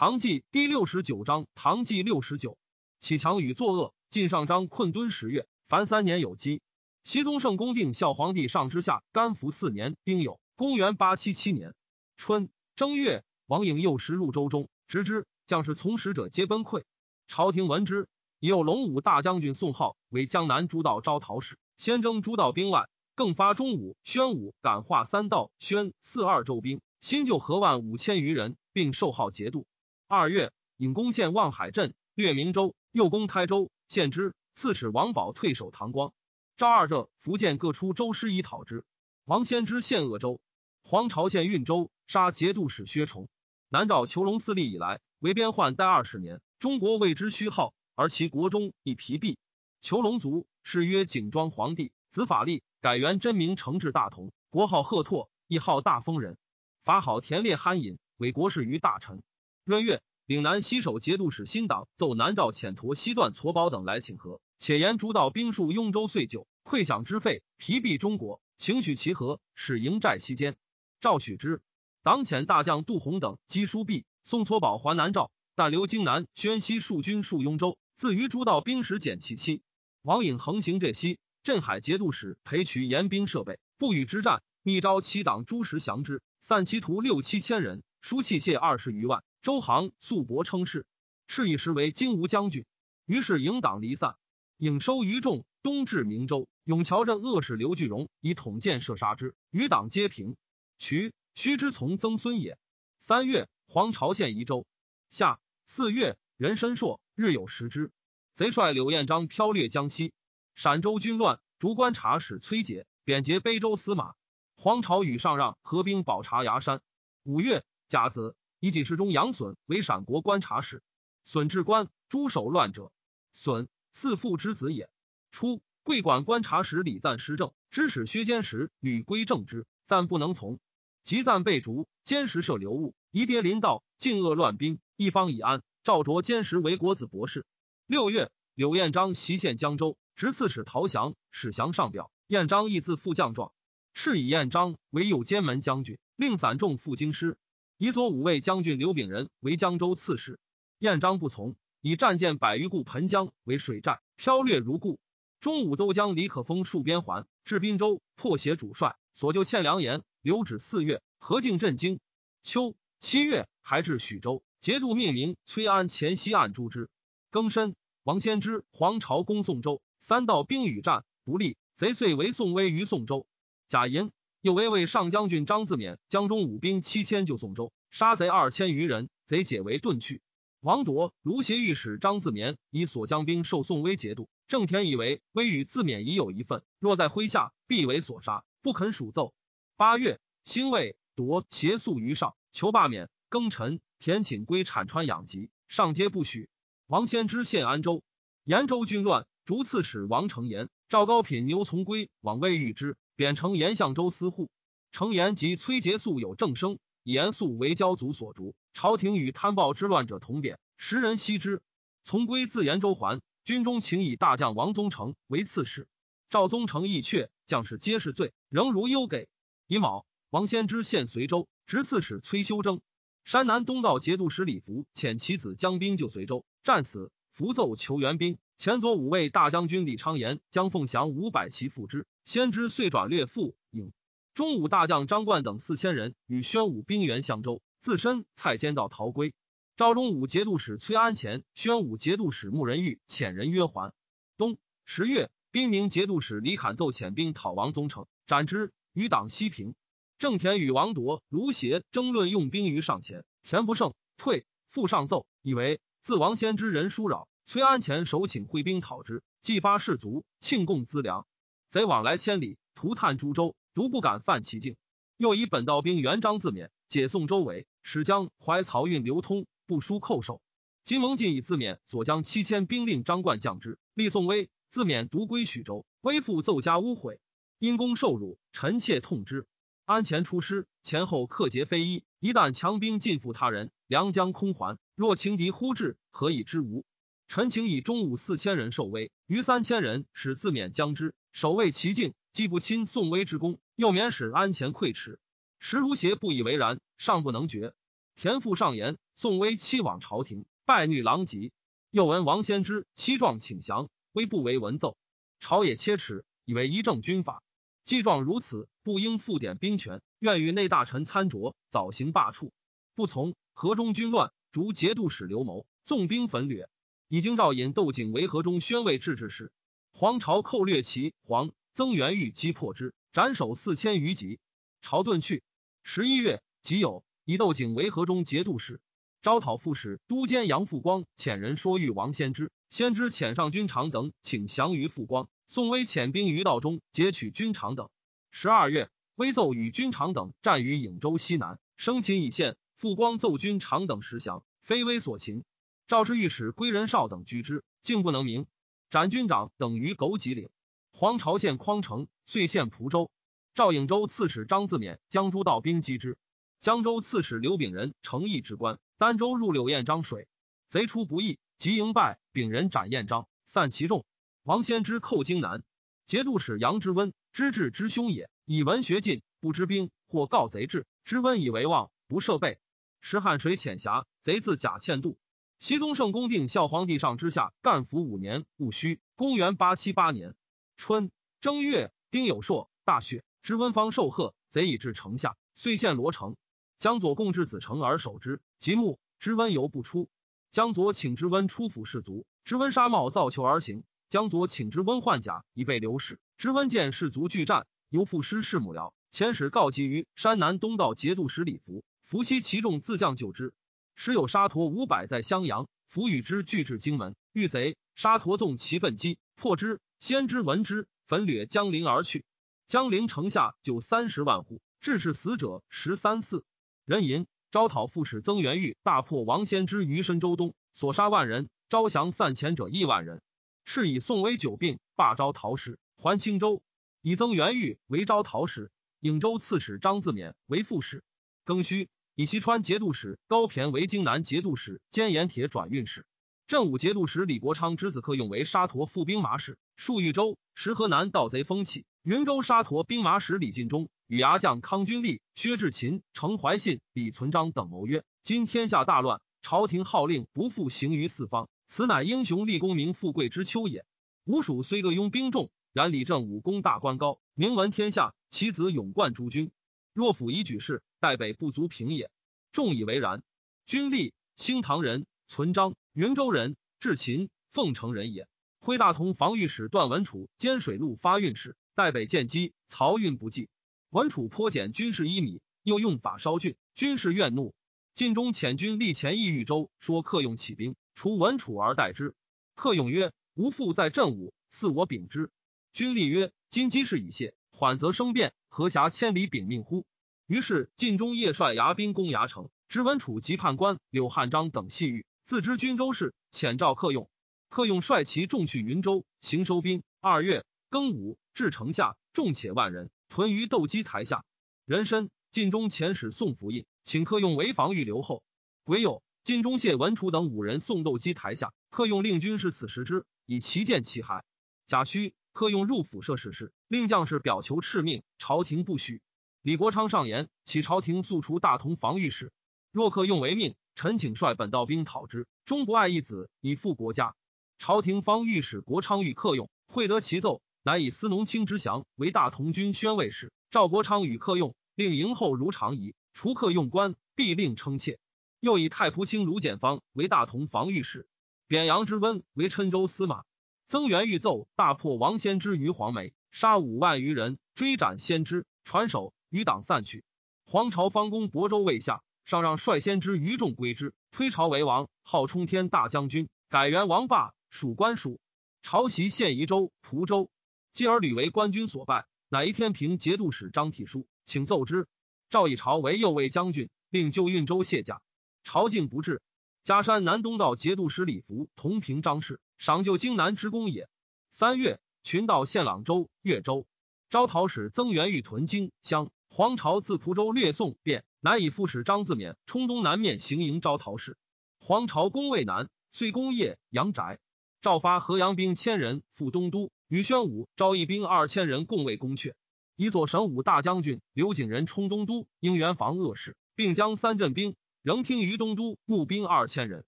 唐纪第六十九章，唐纪六十九，启强与作恶。晋上章困敦十月，凡三年有基。熙宗圣公定孝皇帝上之下，干服四年，丁酉，公元八七七年春正月，王颖幼时入州中，直之将士从使者皆崩溃。朝廷闻之，以有龙武大将军宋浩为江南诸道招讨使，先征诸道兵万，更发中武、宣武、感化三道、宣四二州兵，新旧合万五千余人，并授号节度。二月，引攻陷望海镇，略明州，又攻台州，献之。刺史王宝退守唐光。赵二浙、福建各出州师以讨之。王先知献鄂州，黄巢县运州，杀节度使薛崇。南诏求龙四立以来，为边患待二十年，中国为之虚号，而其国中亦疲弊。求龙族，是曰景庄皇帝，子法力，改元真名承治大同，国号贺拓，亦号大丰人。法好田猎酣饮，为国事于大臣。闰月，岭南西守节度使新党奏南诏遣陀西段痤宝等来请和，且言诸道兵戍雍州岁久，溃饷之费，疲弊中国，请许其和，使营寨西间。诏许之。党遣大将杜洪等击书毕，送痤宝还南诏，但留荆南宣西戍军戍雍州，自于诸道兵时减其期。王颖横行浙西，镇海节度使裴渠严兵设备，不与之战，密招其党诸实降之，散其徒六七千人，输器械二十余万。周行素伯称是，敕以时为金吾将军。于是营党离散，颍收余众，东至明州。永桥镇恶使刘巨荣以统箭射杀之，余党皆平。渠须之从曾孙也。三月，黄巢县宜州。夏四月，人参硕，日有食之。贼帅柳彦章飘掠江西，陕州军乱，逐观察使崔杰贬节卑州司马。黄巢与上让合兵保察崖山。五月甲子。以己世中杨损为陕国观察使，损治官诸守乱者，损四父之子也。初，贵管观察使李赞施政，知使薛坚时屡归正之，赞不能从，即赞被逐。坚时设流物，疑跌临道，尽恶乱兵，一方已安。赵卓坚时为国子博士。六月，柳彦章袭陷江州，执刺史陶降，使降上表。彦章亦自副将状，敕以彦章为右监门将军，令散众赴京师。以左武卫将军刘秉仁为江州刺史，燕章不从，以战舰百余固盆江为水战，飘掠如故。中武都将李可封戍边环，至滨州，破协主帅，所救欠良言。留止四月，何敬震惊。秋七月，还至许州，节度命名崔安前西岸诛之。庚申，王先之黄巢攻宋州，三道兵与战不利，贼遂为宋威于宋州。贾银。又威为上将军张自勉江中武兵七千救宋州，杀贼二千余人，贼解围遁去。王铎、卢协御史张自勉以所将兵受宋威节度。郑田以为威与自勉已有一份，若在麾下，必为所杀，不肯属奏。八月，兴卫夺邪宿于上，求罢免。庚辰，田请归产川养疾，上皆不许。王先之献安州，延州军乱，逐刺史王承言、赵高品牛从归往魏遇之。贬成延相州司户，程延及崔节素有正声，以严肃为骄族所逐。朝廷与贪暴之乱者同贬，时人悉之。从归自延州还，军中请以大将王宗成为刺史。赵宗成亦却，将士皆是罪，仍如忧给。乙卯，王先之献随州，执刺史崔修征。山南东道节度使李福遣其子将兵救随州，战死。符奏求援兵，前左五位大将军李昌言、将凤翔五百骑赴之。先知遂转略复应中武大将张冠等四千人与宣武兵援相州，自身蔡坚道逃归。赵中武节度使崔安前、宣武节度使穆仁玉遣人约还。冬十月，兵明节度使李侃奏遣兵讨王宗成，斩之。余党西平。郑田与王铎、卢协争论用兵于上前，田不胜，退。复上奏，以为自王先知人疏扰，崔安前首请会兵讨之，既发士卒，庆贡资粮。贼往来千里，涂炭诸州，独不敢犯其境。又以本道兵援张自勉，解宋周围，使江淮漕运流通，不输寇首。金蒙进以自勉所将七千兵令张冠降之，立宋威。自勉独归许州，威父奏家污毁，因公受辱，臣妾痛之。安前出师，前后克节非一。一旦强兵进附他人，良将空还。若轻敌忽至，何以知无？臣请以中武四千人受威，余三千人使自勉将之。守卫其境，既不亲宋威之功，又免使安前溃耻。时如邪不以为然，尚不能决。田父上言，宋威妻往朝廷，拜女郎籍。又闻王先之妻状请降，威不为文奏。朝野切齿，以为一正军法。既状如此，不应复点兵权，愿与内大臣参酌，早行罢黜。不从，河中军乱，逐节度使刘谋，纵兵焚掠。已经诏引窦景为河中宣慰制置使。黄巢寇掠齐黄，曾元玉击破之，斩首四千余级。朝遁去。十一月，己酉。以窦景为河中节度使，招讨副使都监杨复光遣人说谕王先知，先知遣上军长等，请降于复光。宋威遣兵于道中截取军长等。十二月，威奏与军长等战于颍州西南，生擒以县。复光奏军长等实降，非威所擒。赵之御史归仁绍等居之，竟不能明。斩军长等于枸杞岭。黄巢县匡城，遂县蒲州。赵颍州刺史张自勉将诸道兵击之。江州刺史刘秉仁诚意之官，儋州入柳燕章水，贼出不意，即迎败。秉仁斩燕章，散其众。王先之寇荆南，节度使杨之温知治之凶也。以文学进，不知兵，或告贼至，之温以为望，不设备。时汉水浅狭，贼自假欠渡。熙宗圣公定孝皇帝上之下干服五年戊戌，公元八七八年春正月，丁酉朔，大雪。知温方受贺，贼已至城下，遂陷罗城。江左共至子城而守之，即木知温犹不出。江左请知温出府士卒，知温纱帽造裘而行。江左请知温换甲，以备流矢。知温见士卒拒战，犹赋诗士母僚。遣使告急于山南东道节度使李福，伏悉其众自将救之。时有沙陀五百在襄阳，伏与之拒至荆门，遇贼。沙陀纵其奋击，破之。先知闻之，焚掠江陵而去。江陵城下就三十万户，致是死者十三四。人吟招讨副使曾元玉大破王先之于深州东，所杀万人，招降散前者亿万人。是以宋威久病，罢招讨使，还青州。以曾元玉为招讨使，颍州刺史张自勉为副使。庚戌，以西川节度使高骈为荆南节度使兼盐铁转运使。镇武节度使李国昌之子克用为沙陀副兵马使，戍豫州。时河南盗贼风起，云州沙陀兵马使李进忠。与牙将康君立、薛志勤、程怀信、李存璋等谋曰：“今天下大乱，朝廷号令不复行于四方，此乃英雄立功名富贵之秋也。吴蜀虽各拥兵众，然李正武功大官高，名闻天下。其子勇冠诸军，若辅以举事，代北不足平也。众以为然。君立，兴唐人，存章，云州人，至秦，凤城人也。徽大同防御使段文楚兼水陆发运使，代北见机，漕运不济。”文楚颇减军士一米，又用法稍峻，军士怨怒。晋中遣军力前益豫州，说客用起兵，除文楚而代之。客用曰：“吾父在镇武，赐我秉之。”军立曰：“今机事已泄，缓则生变，何暇千里禀命乎？”于是晋中夜率牙兵攻牙城，知文楚及判官柳汉章等细狱，自知军州事，遣召客用。客用率其众去云州，行收兵。二月庚午，至城下，众且万人。屯于斗鸡台下，人参晋中遣使送符印，请客用为防御留后。癸酉，晋中谢文楚等五人送斗鸡台下，客用令军士此时之，以其见其骸。甲戌，客用入府设事事，令将士表求敕命，朝廷不许。李国昌上言，启朝廷速除大同防御使。若客用为命，臣请率本道兵讨之。终不爱一子，以复国家。朝廷方御史国昌欲客用，会得其奏。乃以司农卿之降为大同军宣慰使。赵国昌与客用，令迎后如常仪。除客用官，必令称妾。又以太仆卿卢简方为大同防御使，贬杨之温为郴州司马。曾元欲奏大破王先之于黄梅，杀五万余人，追斩先知，传首余党散去。黄巢方攻亳州未下，上让率先知余众归之，推朝为王，号冲天大将军，改元王霸，属官属。朝袭献宜州、蒲州。继而屡为官军所败，乃一天平节度使张体书，请奏之。赵以朝为右卫将军，令就运州卸甲。朝竟不至。嘉山南东道节度使李福同平张氏，赏就荆南之功也。三月，群盗献朗州、越州。招讨使曾元玉屯京襄。黄巢自蒲州略宋便，乃以副使张自勉冲东南面行营招讨使。黄巢攻渭南，遂攻业阳宅。赵发河阳兵千人赴东都。与宣武招义兵二千人共为攻阙，以左神武大将军刘景仁冲东都，应援防恶事，并将三镇兵仍听于东都募兵二千人。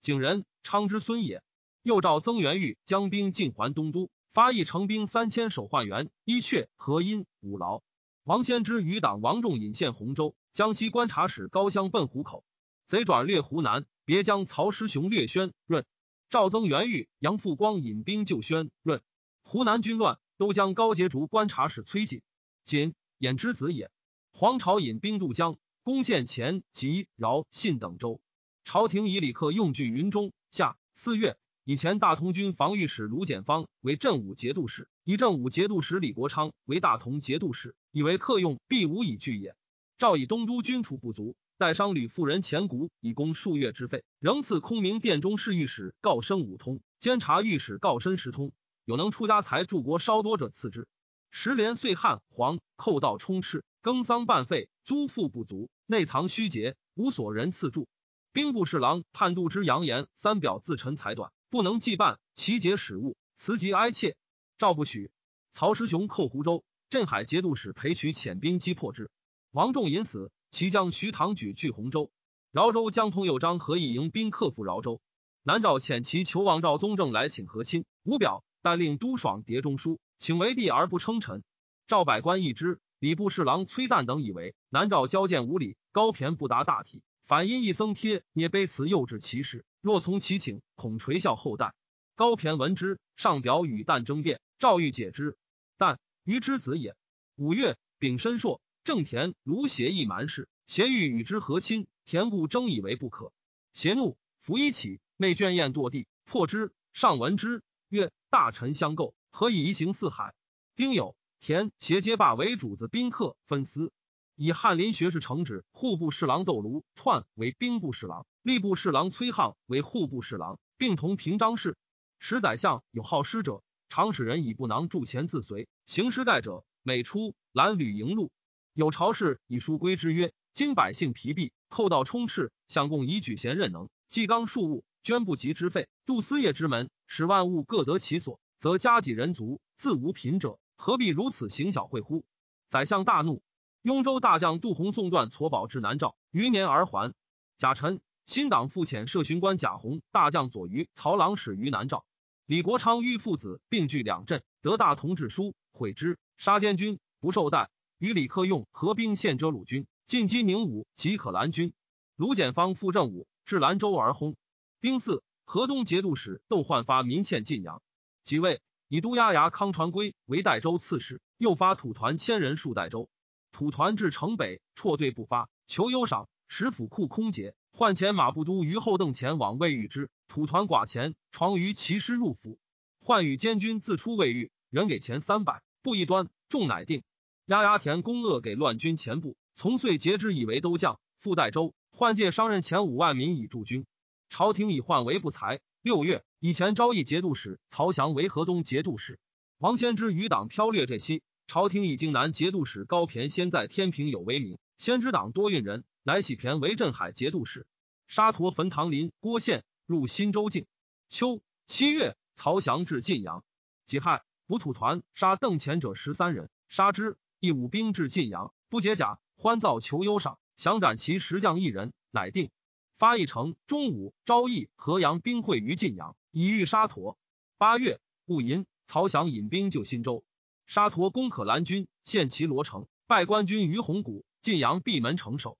景仁，昌之孙也。又召曾元玉将兵进还东都，发义成兵三千守换元、伊阙、河阴、五劳。王先之余党王仲引献洪州，江西观察使高襄奔湖口，贼转略湖南，别将曹师雄略宣润。赵增元玉、杨复光引兵救宣润。湖南军乱，都将高节竹观察使崔瑾、瑾衍之子也。黄巢引兵渡江，攻陷前吉、饶、信等州。朝廷以李克用据云中。下四月。以前大同军防御使卢简方为镇武节度使，以正武节度使李国昌为大同节度使，以为客用必无以拒也。赵以东都军储不足，代商吕妇人前谷以供数月之费，仍赐空明殿中侍御史告生五通，监察御史告身十通。有能出家财助国稍多者赐之。时连岁旱黄，寇盗充斥，耕桑半废，租赋不足，内藏虚节，无所人赐助。兵部侍郎判度之扬言三表自陈才短。不能祭办，其节使物，辞疾哀切。赵不许。曹师雄寇湖州，镇海节度使裴渠遣兵击破之。王仲隐死，其将徐唐举据洪州。饶州将通右张何以迎兵克复饶州。南诏遣其求王赵宗正来请和亲，无表，但令都爽牒中书，请为帝而不称臣。赵百官议之，礼部侍郎崔旦等以为南诏交见无礼，高骈不达大体，反因一僧帖捏卑辞诱致其事。若从其请，恐垂笑后代。高骈闻之，上表与旦争辩，赵欲解之。但于之子也。五月，丙申朔，正田卢协议蛮事，协欲与之和亲，田故争以为不可。协怒，伏一起，内卷宴堕地，破之。上闻之，曰：“大臣相构，何以移行四海？”丁酉，田协皆罢为主子宾客分司，以翰林学士承旨户部侍郎窦卢篡为兵部侍郎。吏部侍郎崔沆为户部侍郎，并同平章事。使宰相有好诗者，常使人以布囊铸钱自随。行诗盖者，每出蓝履迎路。有朝事以书归之曰：今百姓疲弊，寇盗充斥，相共以举贤任能，既刚庶务，捐不及之费，度私业之门，使万物各得其所，则家己人足，自无贫者，何必如此行小惠乎？宰相大怒。雍州大将杜洪送段痤宝至南诏，余年而还。贾臣。新党复遣摄巡官贾洪、大将左于曹郎使于南诏。李国昌欲父子并据两镇，得大同志书，毁之，杀监军，不受待。与李克用合兵陷遮鲁军，进击宁武及可兰军。卢简方复正武，至兰州而轰。丁巳，河东节度使窦焕发民欠晋阳，即位，以都押牙康传圭为代州刺史，又发土团千人戍代州。土团至城北，辍队不发，求优赏，使府库空竭。换前马步都于后邓前往未遇之土团寡钱床于骑师入府，换与监军自出未遇，人给钱三百，布一端，众乃定。押牙田公恶给乱军前部，从遂截之以为都将。复代州，换借商人前五万民以驻军。朝廷以换为不才。六月，以前昭义节度使曹翔为河东节度使。王先之余党飘掠这西，朝廷以荆南节度使高骈先在天平有威名，先知党多运人。乃喜骈为镇海节度使，沙陀焚唐林郭县，入新州境。秋七月，曹翔至晋阳。己亥，补土团杀邓前者十三人，杀之。一武兵至晋阳，不解甲，欢造求忧赏，降斩其十将一人，乃定。发一城。中午，昭义、河阳兵会于晋阳，以御沙陀。八月，戊寅，曹翔引兵救新州。沙陀攻可兰军，陷其罗城，败官军于红谷。晋阳闭门城守。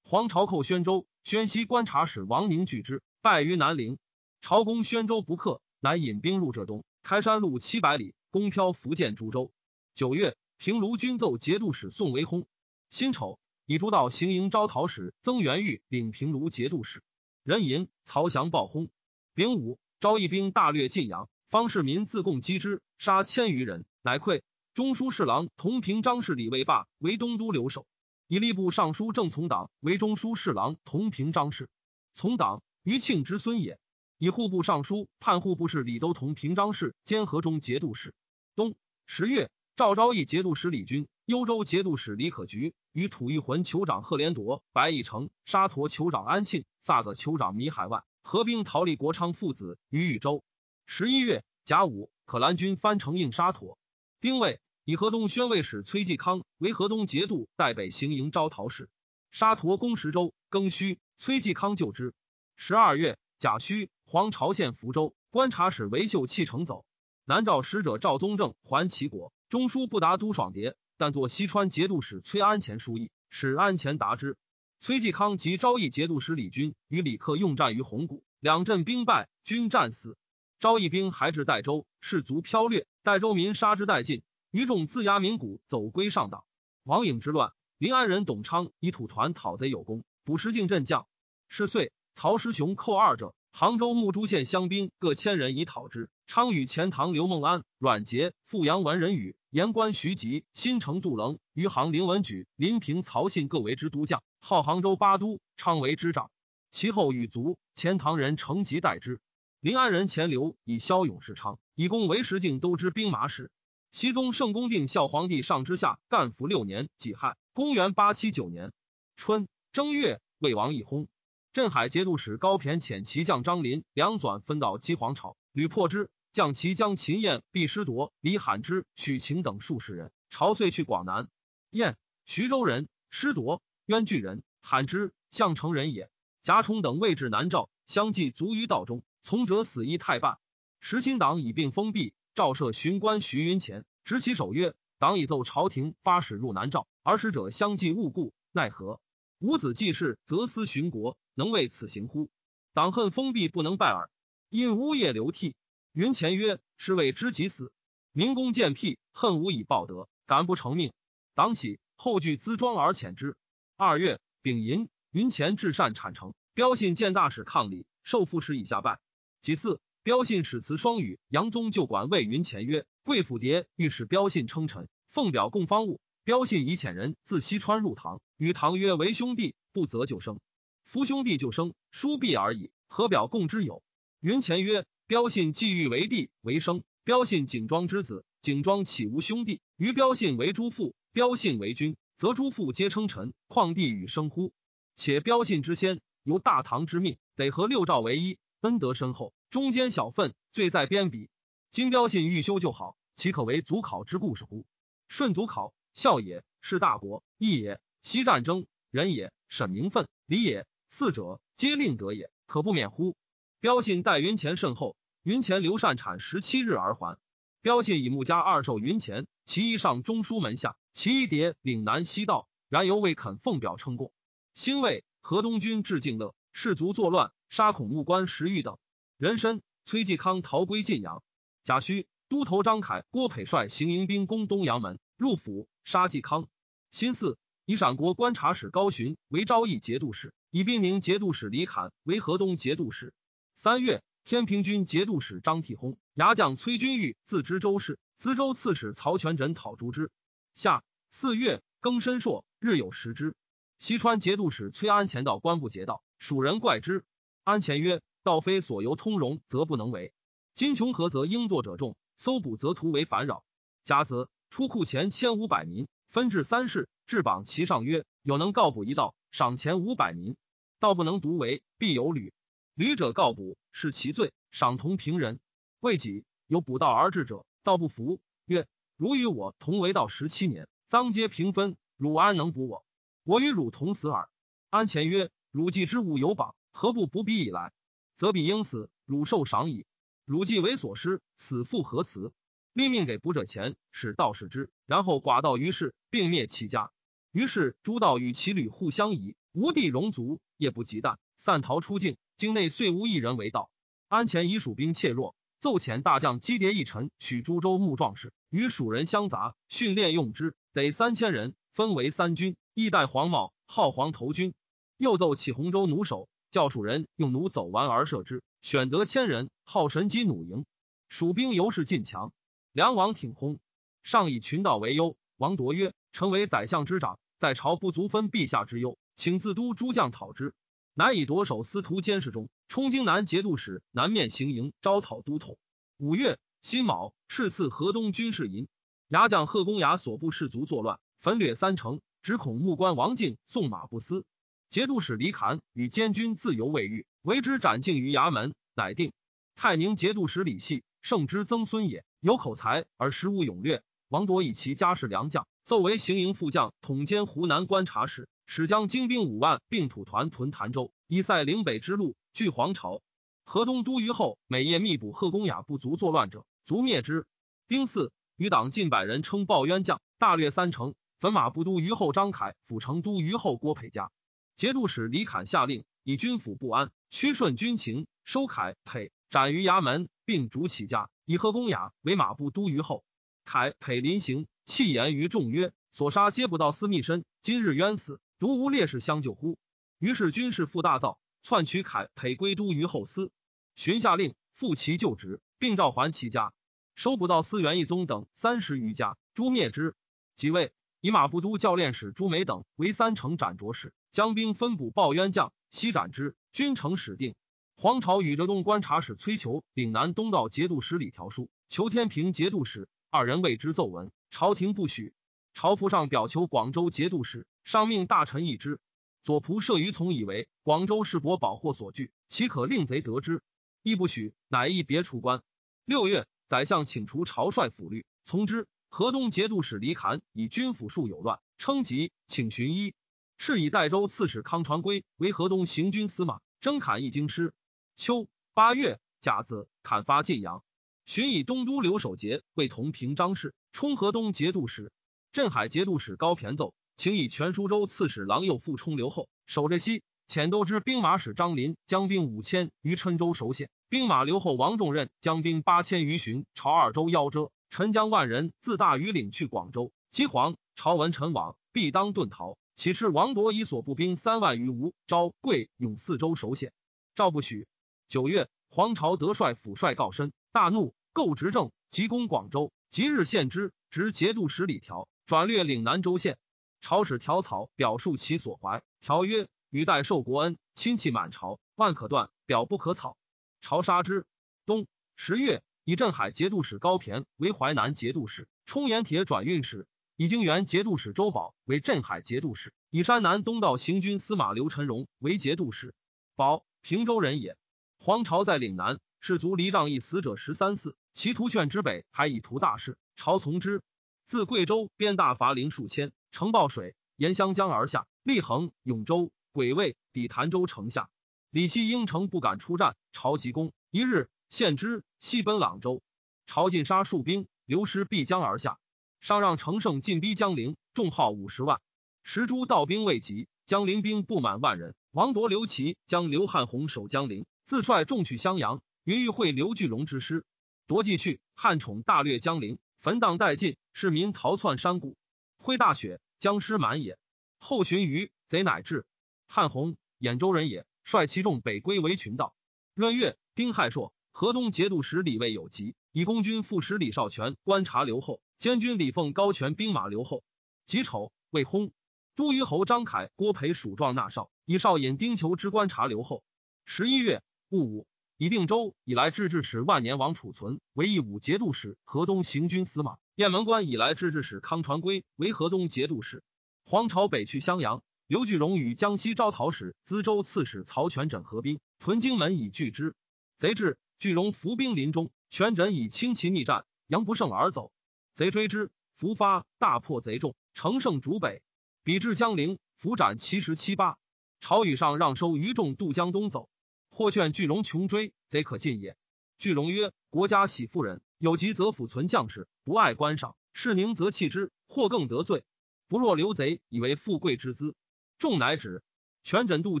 黄巢寇宣州，宣西观察使王宁拒之，败于南陵。朝攻宣州不克，乃引兵入浙东，开山路七百里，攻飘福建株洲。九月，平卢军奏节度使宋维轰。辛丑，以诸道行营招讨使曾元玉领平卢节度使。壬寅，曹翔暴轰。丙午，招义兵大掠晋阳，方士民自贡击之，杀千余人，乃溃。中书侍郎同平章事李卫霸为东都留守。以吏部尚书正从党为中书侍郎同平章事，从党余庆之孙也。以户部尚书判户部事李都同平章事兼河中节度使。冬十月，赵昭义节度使李军、幽州节度使李可菊与吐谷浑酋长贺连铎、白义成、沙陀酋长安庆、萨葛酋长米海万合兵逃离国昌父子于禹州。十一月甲午，可兰军翻城应沙陀。丁未。以河东宣慰使崔继康为河东节度代北行营招讨使。沙陀攻石州，庚戌，崔继康救之。十二月，甲戌，黄巢县福州观察使韦秀弃城走。南诏使者赵宗正还齐国，中书不达都爽牒，但作西川节度使崔安前书议，使安前答之。崔继康及昭义节度使李军与李克用战于红谷，两阵兵败，军战死。昭义兵还至代州，士卒飘掠，代州民杀之殆尽，余众自压名谷走归上党。王颖之乱，临安人董昌以土团讨贼有功，捕石敬镇将。是岁，曹师雄寇二者。杭州木珠县乡兵各千人以讨之。昌与钱塘刘孟安、阮杰、富阳文人宇、言官徐吉、新城杜棱、余杭林文举、临平曹信各为之都将，号杭州八都。昌为之长。其后与卒，钱塘人乘吉代之。临安人钱刘以骁勇示昌，以功为石敬都之兵马使。熹宗圣公定孝皇帝上之下干服六年，己亥，公元八七九年春正月，魏王一薨。镇海节度使高骈遣骑将张林两转分到击黄巢，屡破之。将其将秦燕、毕师铎、李罕之、许晴等数十人，朝遂去广南。燕，徐州人；师铎，渊巨人；罕之，项城人也。贾充等位至南诏，相继卒于道中。从者死于太半。时新党已并封闭，诏设巡官徐云前，执其守曰：“党已奏朝廷发使入南诏，而使者相继误故，奈何？吾子继世，则思巡国。”能为此行乎？党恨封闭，不能拜耳。因呜咽流涕。云前曰：“是谓知己死，明公见辟，恨无以报德，敢不成命？”党喜，后具资庄而遣之。二月，丙寅，云前至善产城，标信见大使抗礼，受副使以下拜。其次，标信使辞双语，杨宗就管谓云前曰：“贵府蝶欲使标信称臣，奉表供方物。标信以遣人自西川入唐，与唐曰为兄弟，不择就生。”夫兄弟就生，叔必而已，何表共之有？云前曰：标信既欲为帝为生，标信景庄之子，景庄岂无兄弟？于标信为诸父，标信为君，则诸父皆称臣，况弟与生乎？且标信之先，由大唐之命，得合六诏为一，恩德深厚，中间小份，罪在边鄙。今标信欲修就好，岂可为祖考之故事乎？顺祖考，孝也，是大国，义也，西战争，仁也，审名分，礼也。四者皆令得也，可不免乎？标信待云前甚厚，云前刘善产十七日而还。标信以穆家二授云前，其一上中书门下，其一迭岭南西道，然犹未肯奉表称贡。兴魏河东军至敬乐，士卒作乱，杀孔目官石玉等人参。崔继康逃归晋阳。贾诩都头张凯、郭培率行营兵攻东阳门，入府杀继康。辛巳，以陕国观察使高巡为昭义节度使。以兵宁节度使李侃为河东节度使。三月，天平军节度使张替轰，牙将崔君玉自知州事，资州刺史曹全轸讨诛之。夏四月，庚申朔，日有食之。西川节度使崔安前到官部劫道，蜀人怪之。安前曰：“道非所由通融，则不能为。今穷何，则应作者众；搜捕，则徒为烦扰。甲子，出库前千五百民，分至三市，置榜其上曰：有能告捕一道。”赏钱五百民，道不能独为，必有旅。旅者告捕，是其罪，赏同平人。未几，有捕道而至者，道不服，曰：“汝与我同为道十七年，赃皆平分，汝安能捕我？我与汝同死耳。”安前曰：“汝既之物有榜，何不不比以来？则彼应死，汝受赏矣。汝既为所失，死复何辞？立命给捕者钱，使道士之，然后寡道于世，并灭其家。”于是诸道与其旅互相疑，无地容足，夜不及旦，散逃出境。境内遂无一人为道。安前以蜀兵怯弱，奏遣大将击迭一臣取株洲牧壮士，与蜀人相杂，训练用之，得三千人，分为三军，亦戴黄帽，号黄头军。又奏起洪州弩手，教蜀人用弩走完而射之，选得千人，号神机弩营。蜀兵由是进强。梁王挺轰，上以群盗为忧。王铎曰。成为宰相之长，在朝不足分陛下之忧，请自都诸将讨之。乃以夺守司徒监视中，充京南节度使，南面行营，招讨都统。五月辛卯，敕赐河东军事营。牙将贺公牙所部士卒作乱，焚掠三城，只恐木官王敬送马不思。节度使李侃与监军自由未遇，为之斩尽于衙门，乃定。泰宁节度使李系，圣之曾孙也，有口才而实无勇略。王铎以其家世良将。奏为行营副将，统监湖南观察使，使将精兵五万，并土团屯潭州，以塞岭北之路，据黄巢。河东都虞后每夜密捕贺公雅不足作乱者，卒灭之。丁巳，余党近百人称报冤将，大略三成。焚马不都虞后张凯，府成都虞后郭培家。节度使李侃下令，以军府不安，屈顺军情，收凯培，斩于衙门，并逐其家，以贺公雅为马步都虞后。凯培临行，弃言于众曰：“所杀皆不到私密身，今日冤死，独无烈士相救乎？”于是军士复大造，篡取凯培归都虞后司。寻下令复其旧职，并召还其家，收不到司元义宗等三十余家，诛灭之。即位。以马步都教练使朱梅等为三城斩卓使，将兵分捕报冤将，悉斩之。君城始定。黄巢与浙东观察使崔求、岭南东道节度使李条书，求天平节度使二人为之奏文，朝廷不许。朝服上表求广州节度使，上命大臣议之。左仆射于从以为广州是博宝货所据，岂可令贼得之？亦不许，乃一别出关。六月，宰相请除朝帅府律，从之。河东节度使李侃以军府数有乱，称疾，请寻医。是以代州刺史康传归为河东行军司马，征侃一京师。秋八月甲子，砍发晋阳。寻以东都刘守节为同平章事，充河东节度使。镇海节度使高骈奏，请以全舒州刺史郎右副充留后，守着西。遣都之兵马使张林将兵五千于郴州守险，兵马留后王仲任将兵八千余巡朝二州夭折。陈将万人自大余岭去广州，击黄朝闻陈往，必当遁逃。岂斥王铎以所部兵三万余吴、昭、贵、永四州守县，赵不许。九月，黄巢得帅府帅告申，大怒，构执政，急攻广州。即日献之，执节度使李条，转略岭南州县。朝使条草表述其所怀。条曰：禹代受国恩，亲戚满朝，万可断，表不可草。朝杀之。冬十月。以镇海节度使高骈为淮南节度使，充盐铁转运使；以京原节度使周宝为镇海节度使；以山南东道行军司马刘臣荣为节度使。宝平州人也。黄巢在岭南，士卒离仗一死者十三四，其图劝之北，还以图大事，朝从之。自贵州边大伐陵数千，城抱水，沿湘江而下，立衡、永州、鬼卫抵潭州城下。李希应城不敢出战，朝急攻，一日。献之，西奔朗州，朝进杀数兵，流失必江而下。上让乘胜进逼江陵，众号五十万。时诸道兵未及，江陵兵不满万人。王铎、刘琦将刘汉宏守江陵，自率众取襄阳。云欲会刘巨龙之师，夺计去。汉宠大掠江陵，焚荡殆尽，市民逃窜山谷。挥大雪，僵尸满也。后寻余贼乃至。汉宏，兖州人也，率其众北归为群盗。闰月，丁亥朔。河东节度使李卫有疾，以公军副使李少全观察留后，监军李凤高权兵马留后。己丑，未轰。都虞侯张凯、郭培蜀壮纳少，以少尹丁求之观察留后。十一月戊午，以定州以来制置使万年王储存为义武节度使，河东行军司马。雁门关以来制置使康传圭为河东节度使。黄巢北去襄阳，刘巨荣与江西招讨使、资州刺史曹全整合兵屯荆门以拒之。贼至。巨龙伏兵临中，全枕以轻骑逆战，杨不胜而走。贼追之，伏发大破贼众，乘胜逐北，比至江陵，伏斩七十七八。朝与上让收余众渡江东走，或劝巨龙穷追，贼可进也。巨龙曰：“国家喜妇人，有急则抚存将士，不爱官赏，是宁则弃之，或更得罪。不若留贼，以为富贵之资。”众乃止。全枕渡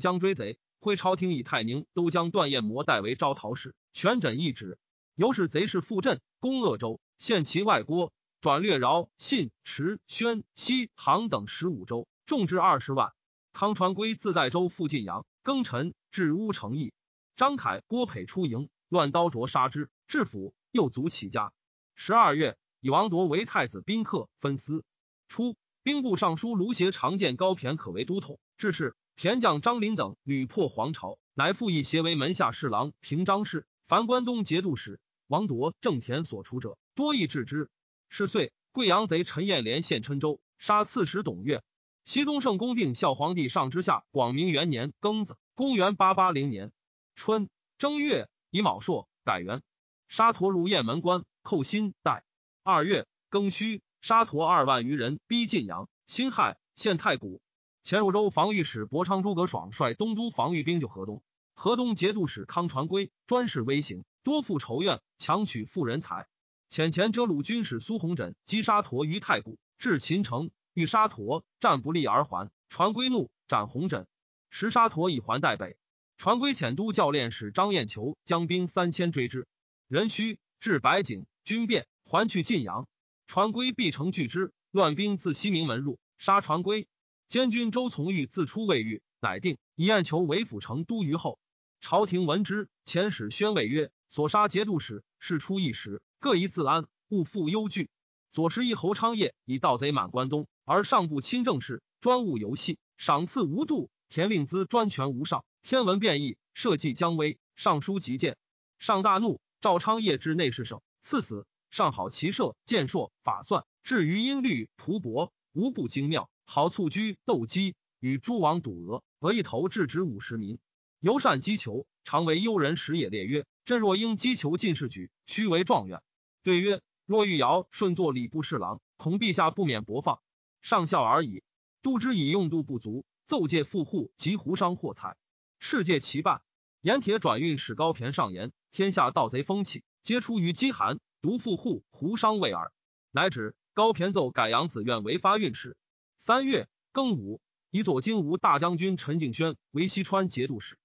江追贼。会朝廷以泰宁都将段彦模代为招讨使，全枕一旨。由是贼势复镇，攻鄂州，陷其外郭，转略饶、信、池、宣、西、杭等十五州，众至二十万。康传归自代州复晋阳，庚辰至乌城邑。张凯、郭培出营，乱刀斫杀之，至府又卒其家。十二月，以王铎为太子宾客，分司。初，兵部尚书卢协常见高骈可为都统，致仕。田将张林等屡破黄巢，乃复以协为门下侍郎、平章事。凡关东节度使王铎、郑田所出者，多易治之。是岁，贵阳贼陈彦连陷郴州，杀刺史董越。熙宗圣公定孝皇帝上之下广明元年庚子，公元八八零年春正月乙卯朔，改元。沙陀入雁门关，寇新代。二月庚戌，沙陀二万余人逼晋阳。辛亥，陷太谷。前汝州防御使博昌诸葛爽率东都防御兵救河东，河东节度使康传圭专事微行，多负仇怨，强取富人财。遣前遮鲁军使苏弘枕击沙陀于太谷，至秦城，遇沙陀战不利而还。传归怒，斩弘枕。时沙陀以还代北。传归遣都教练使张彦求将兵三千追之，人须至白井，军变，还去晋阳。传归必城拒之，乱兵自西明门入，杀传归。监军周从玉自出未遇，乃定以彦求为辅成都虞后。朝廷闻之，遣使宣慰曰：“所杀节度使，事出一时。”各宜自安，勿复忧惧。左拾遗侯昌业以盗贼满关东，而上不亲政事，专务游戏，赏赐无度。田令孜专权无上，天文变异，社稷将危。上书急谏，上大怒，赵昌业至内侍省，赐死。上好骑射，箭硕，法算，至于音律蒲帛，无不精妙。好蹴居斗鸡，与诸王赌鹅，额一头至值五十民。尤善击球，常为幽人时也。列曰：朕若应击球进士举，须为状元。对曰：若欲尧顺作礼部侍郎，恐陛下不免薄放。上孝而已。度之以用度不足，奏借富户及胡商获财，世界其半。盐铁转运使高骈上言：天下盗贼风气，皆出于饥寒，独富户胡商未耳。乃指高骈奏改杨子愿为发运使。三月庚午，以左京吴大将军陈敬轩为西川节度使。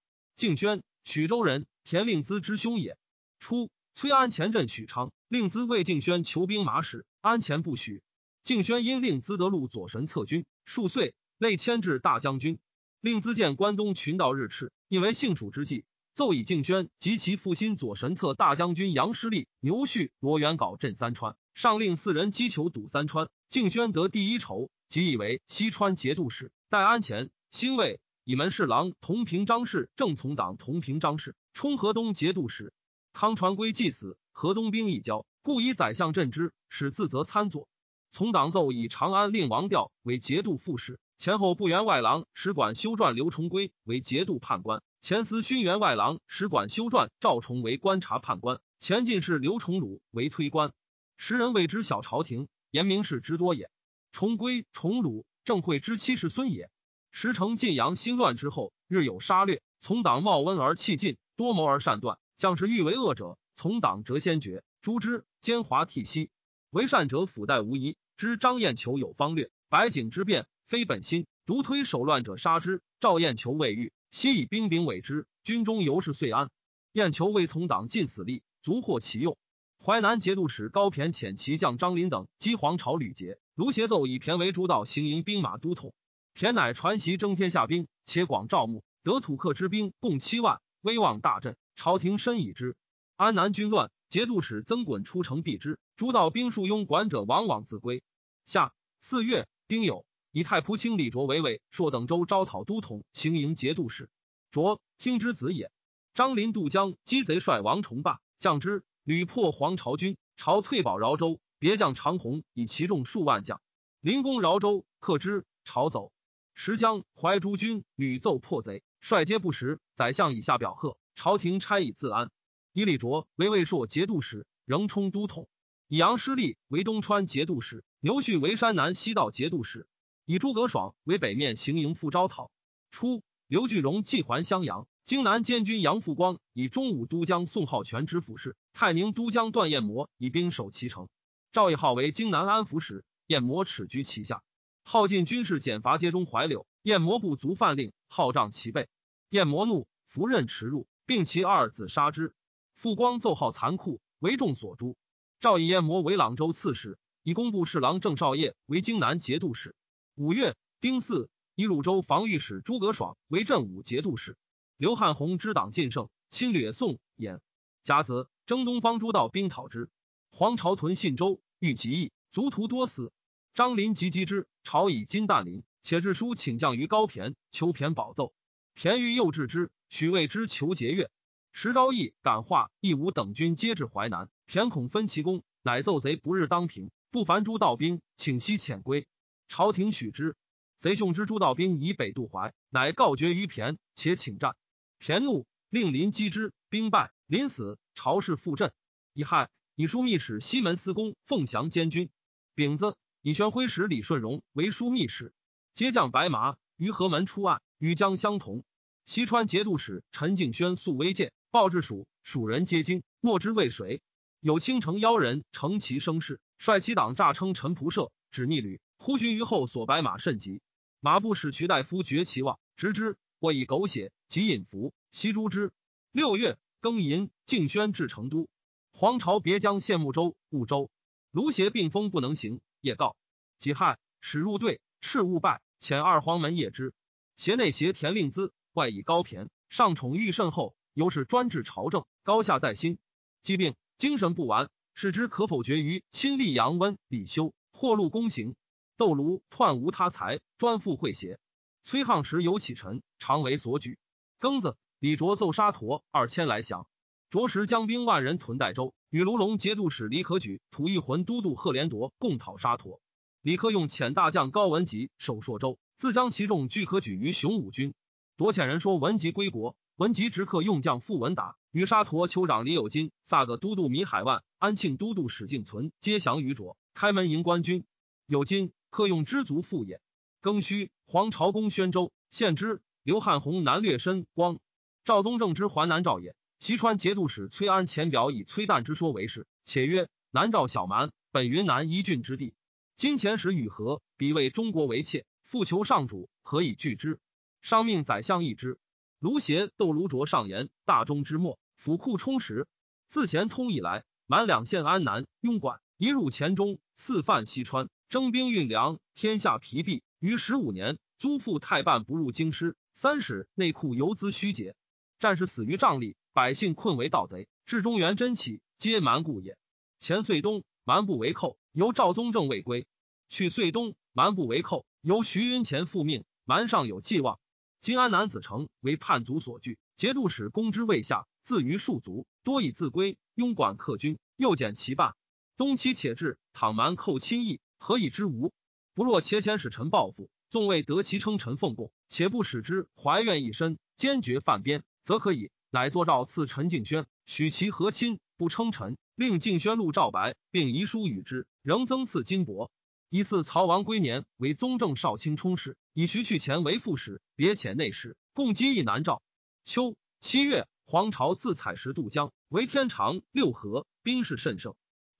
敬轩，曲州人，田令孜之兄也。初。崔安前镇许昌，令孜为敬轩求兵马使，安前不许。敬轩因令孜得禄左神策军，数岁累迁至大将军。令孜见关东群盗日炽，因为幸蜀之际，奏以敬轩及其父亲左神策大将军杨师立、牛旭、罗元镐镇三川，上令四人击球堵三川。敬轩得第一筹，即以为西川节度使。待安前，兴卫以门侍郎同平张氏正从党同平张氏充河东节度使。康传圭既死，河东兵已交，故以宰相镇之，使自责参佐。从党奏以长安令王调为节度副使，前后部员外郎使管修撰刘崇圭为节度判官，前司勋员外郎使管修撰赵崇为观察判官，前进士刘崇鲁为推官。时人谓之小朝廷，言明士之多也。崇圭、重鲁郑会之七世孙也。时成晋阳兴乱之后，日有杀掠，从党冒温而气尽，多谋而善断。将士欲为恶者，从党折先决，诛之。奸猾替息，为善者辅代无疑。知张彦求有方略，白景之变非本心，独推手乱者杀之。赵燕求未遇，悉以兵柄委之。军中犹是遂安。燕求未从党尽死力，足获其用。淮南节度使高骈遣骑将张林等击黄巢吕节，卢协奏以骈为主导行营兵马都统。田乃传檄征天下兵，且广招募，得土客之兵共七万，威望大振。朝廷深以之。安南军乱，节度使曾衮出城避之。诸道兵戍拥管者，往往自归。下四月丁酉，以太仆卿李卓为魏朔等州招讨都统，行营节度使。卓听之子也。张林渡江击贼，帅王崇霸将之，屡破黄巢军，朝退保饶州。别将长虹以其众数万将，临攻饶州，克之，朝走。时江怀诸军屡奏破贼，率皆不食。宰相以下表贺。朝廷差以自安，以李卓为魏朔节度使，仍充都统；以杨师立为东川节度使，牛旭为山南西道节度使，以诸葛爽为北面行营副招讨。初，刘巨荣继还襄阳，荆南监军杨复光以中武都将宋浩全之府事，太宁都将段彦模以兵守其城。赵义号为荆南安抚使，彦模耻居其下，耗尽军事减伐街中怀柳，彦模不足犯令，号杖其背，彦模怒，扶刃驰入。并其二子杀之。复光奏号残酷，为众所诛。赵以燕魔为朗州刺史，以工部侍郎郑少业为荆南节度使。五月丁巳，以汝州防御使诸葛爽为镇武节度使。刘汉宏之党进胜，侵略宋衍。甲子，征东方诸道兵讨之。黄巢屯信州，欲及义，卒徒多死。张林急击之，朝以金旦林，且致书请降于高骈，求骈保奏。骈欲诱致之。许谓之求节钺，时昭义、感化、义武等军皆至淮南，田恐分其功，乃奏贼不日当平，不凡诸道兵，请息遣归。朝廷许之。贼凶之诸道兵以北渡淮，乃告绝于骈，且请战。骈怒，令临击之，兵败，临死。朝氏复振。乙亥，以枢密使西门司公凤翔监军。丙子，以宣徽使李顺荣为枢密使。皆将白马，于河门出案，与将相同。西川节度使陈敬轩素微见，报至蜀，蜀人皆惊，莫知为谁。有青城妖人乘其声势，率其党诈称陈仆射，指逆旅。忽寻于后所白马甚急，马部使徐大夫绝其望，直之。或以狗血及引服，悉诛之。六月庚寅，敬轩至成都。黄朝别将献睦州、婺州。卢协病风不能行，也告。己亥，始入队，赤勿败，遣二黄门谒之。携内挟田令孜，外以高骈，上宠遇甚厚，尤是专制朝政，高下在心。疾病精神不完，使之可否决于亲历阳温、李修，或录公行。窦卢篡无他才，专附会邪。崔沆时有启臣，常为所举。庚子，李卓奏沙陀二千来降。着时将兵万人屯代州，与卢龙节度使李可举、吐一浑都督贺连铎共讨沙陀。李克用遣大将高文吉守朔州，自将其众俱可举于雄武军。夺遣人说文吉归国，文吉直克用将傅文达与沙陀酋长李有金、萨个都督米海万、安庆都督史敬存皆降于卓，开门迎官军。有金克用知足复也。庚戌，黄巢攻宣州，献之。刘汉宏南略申光，赵宗正之淮南赵也。西川节度使崔安前表以崔旦之说为是，且曰：南赵小蛮，本云南一郡之地。今前使与和，彼为中国为妾，复求上主，何以拒之？商命宰相议之。卢协窦卢卓上言：大中之末，府库充实。自前通以来，满两县安南、雍管一入黔中，四犯西川，征兵运粮，天下疲弊。于十五年，租赋太半不入京师，三使内库游资虚竭，战士死于瘴里，百姓困为盗贼。至中原真起，皆蛮故也。前岁冬，蛮不为寇，由赵宗正未归。去岁冬，蛮不为寇，由徐云前复命，蛮尚有寄望。金安南子城为叛族所据，节度使攻之未下，自于戍卒，多以自归。拥管客军，又减其半。东期且至，倘蛮寇亲邑，何以知无？不若且遣使臣报复，纵未得其称臣奉贡，且不使之怀怨一身，坚决犯边，则可以。乃作诏赐陈敬轩，许其和亲，不称臣，令敬轩录赵白，并遗书与之，仍增赐金帛。以赐曹王归年为宗正少卿充事，以徐去前为副使，别遣内侍，共击议南诏。秋七月，黄巢自采石渡江，为天长六合，兵势甚盛。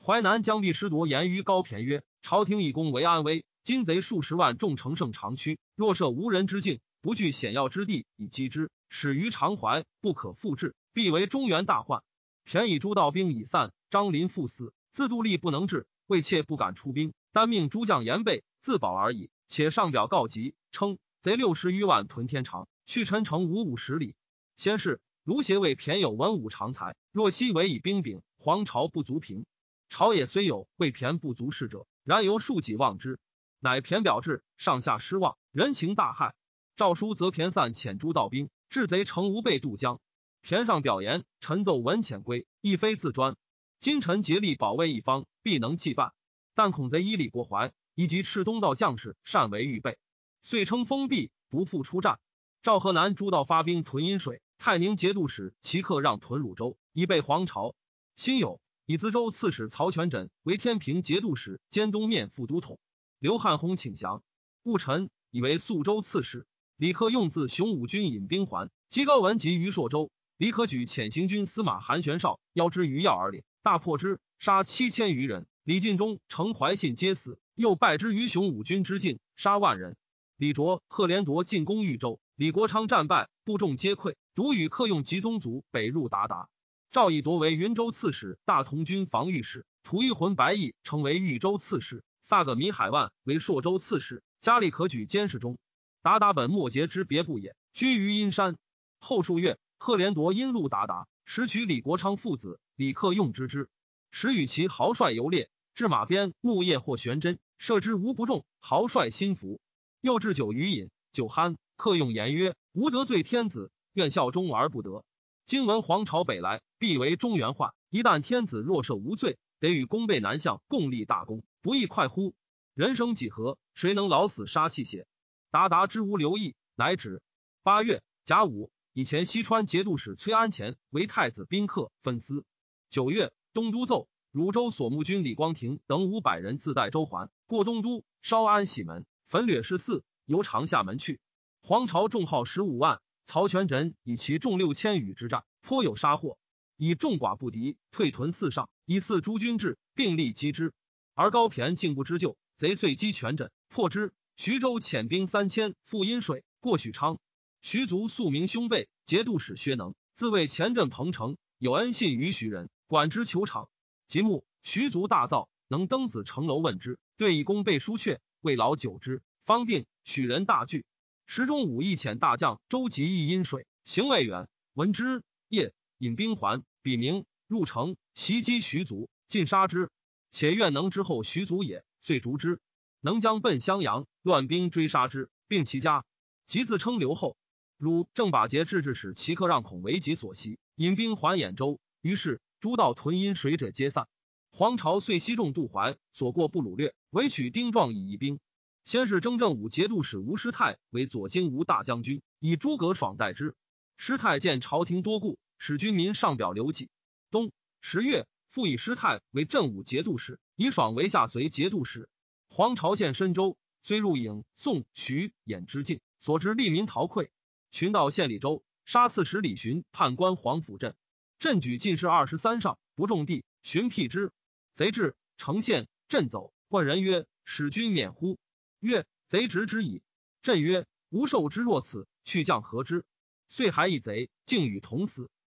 淮南将必师夺言于高骈曰：朝廷以攻为安危。今贼数十万众乘胜长驱，若设无人之境，不据险要之地以击之，始于长淮，不可复制，必为中原大患。便以诸道兵已散，张林复死，自度力不能治，为妾不敢出兵，单命诸将严备自保而已。且上表告急，称贼六十余万屯天长，去陈城五五十里。先是卢协为骈有文武常才，若昔为以兵柄，皇朝不足平。朝野虽有为骈不足事者，然由庶几望之。乃骈表至，上下失望，人情大害。诏书则骈散遣诸道兵，至贼成无备渡江。田上表言：臣奏文遣归，亦非自专。今臣竭力保卫一方，必能继办。但恐贼依礼国怀，以及赤东道将士善为预备，遂称封闭，不复出战。赵河南诸道发兵屯阴水，泰宁节度使齐克让屯汝州，以备黄巢。辛酉，以淄州刺史曹全轸为天平节度使兼东面副都统。刘汉宏请降，戊辰以为宿州刺史。李克用自雄武军引兵还，击高文集于朔州。李可举遣行军司马韩玄绍邀之于要而领，大破之，杀七千余人。李进忠、程怀信皆死，又败之于雄武军之境，杀万人。李卓、贺连铎进攻豫州，李国昌战败，部众皆溃，独与克用及宗族北入鞑靼。赵以夺为云州刺史，大同军防御使，吐一浑白毅成为豫州刺史。萨格米海万为朔州刺史，加里可举监视中。鞑靼本末节之别部也，居于阴山。后数月，贺连铎因路鞑靼，时取李国昌父子，李克用之之，时与其豪帅游猎，至马鞭，木叶或悬针，射之无不中。豪帅心服，又置酒于饮，酒酣，克用言曰：“吾得罪天子，愿效忠而不得。今闻皇朝北来，必为中原患。一旦天子若赦无罪，得与功倍南向，共立大功。”不亦快乎？人生几何？谁能老死杀气血？达达之无留意，乃止。八月甲午，以前西川节度使崔安前为太子宾客分司。九月，东都奏汝州所募军李光庭等五百人自带州环，过东都，稍安喜门，焚掠十四，由长厦门去。黄巢重号十五万，曹全轸以其众六千余之战，颇有杀获，以众寡不敌，退屯四上，以四诸军至，并力击之。而高骈竟不知救，贼遂击全轸，破之。徐州遣兵三千赴阴水，过许昌。徐族素名兄辈，节度使薛能自谓前镇彭城，有恩信于徐人，管之球场。即暮，徐族大造，能登子城楼问之，对以功备书阙，未劳久之，方定。许人大惧。时中武义遣大将周吉义阴水，行未远，闻之，夜引兵还，笔名入城，袭击徐族，尽杀之。且愿能之后徐族也，遂逐之。能将奔襄阳，乱兵追杀之，并其家，即自称刘后。如正把节制制使齐克让恐为己所袭，引兵还兖州。于是诸道屯阴水者皆散。黄巢遂西众渡淮，所过不掳掠，唯取丁壮以一兵。先是征正武节度使吴师太为左京吴大将军，以诸葛爽代之。师太见朝廷多故，使军民上表留己。冬十月，复以师太为镇武节度使，以爽为下随节度使。黄巢县深州，虽入颍、宋、徐、兖之境，所知利民逃溃。群盗县李州，杀刺史李寻，判官黄甫镇。镇举进士二十三上，不种地，寻辟之。贼至，城县，镇走。问人曰：“使君免乎？”曰：“贼执之矣。”镇曰：“吾受之若此，去将何之？”遂还一贼，竟与同死。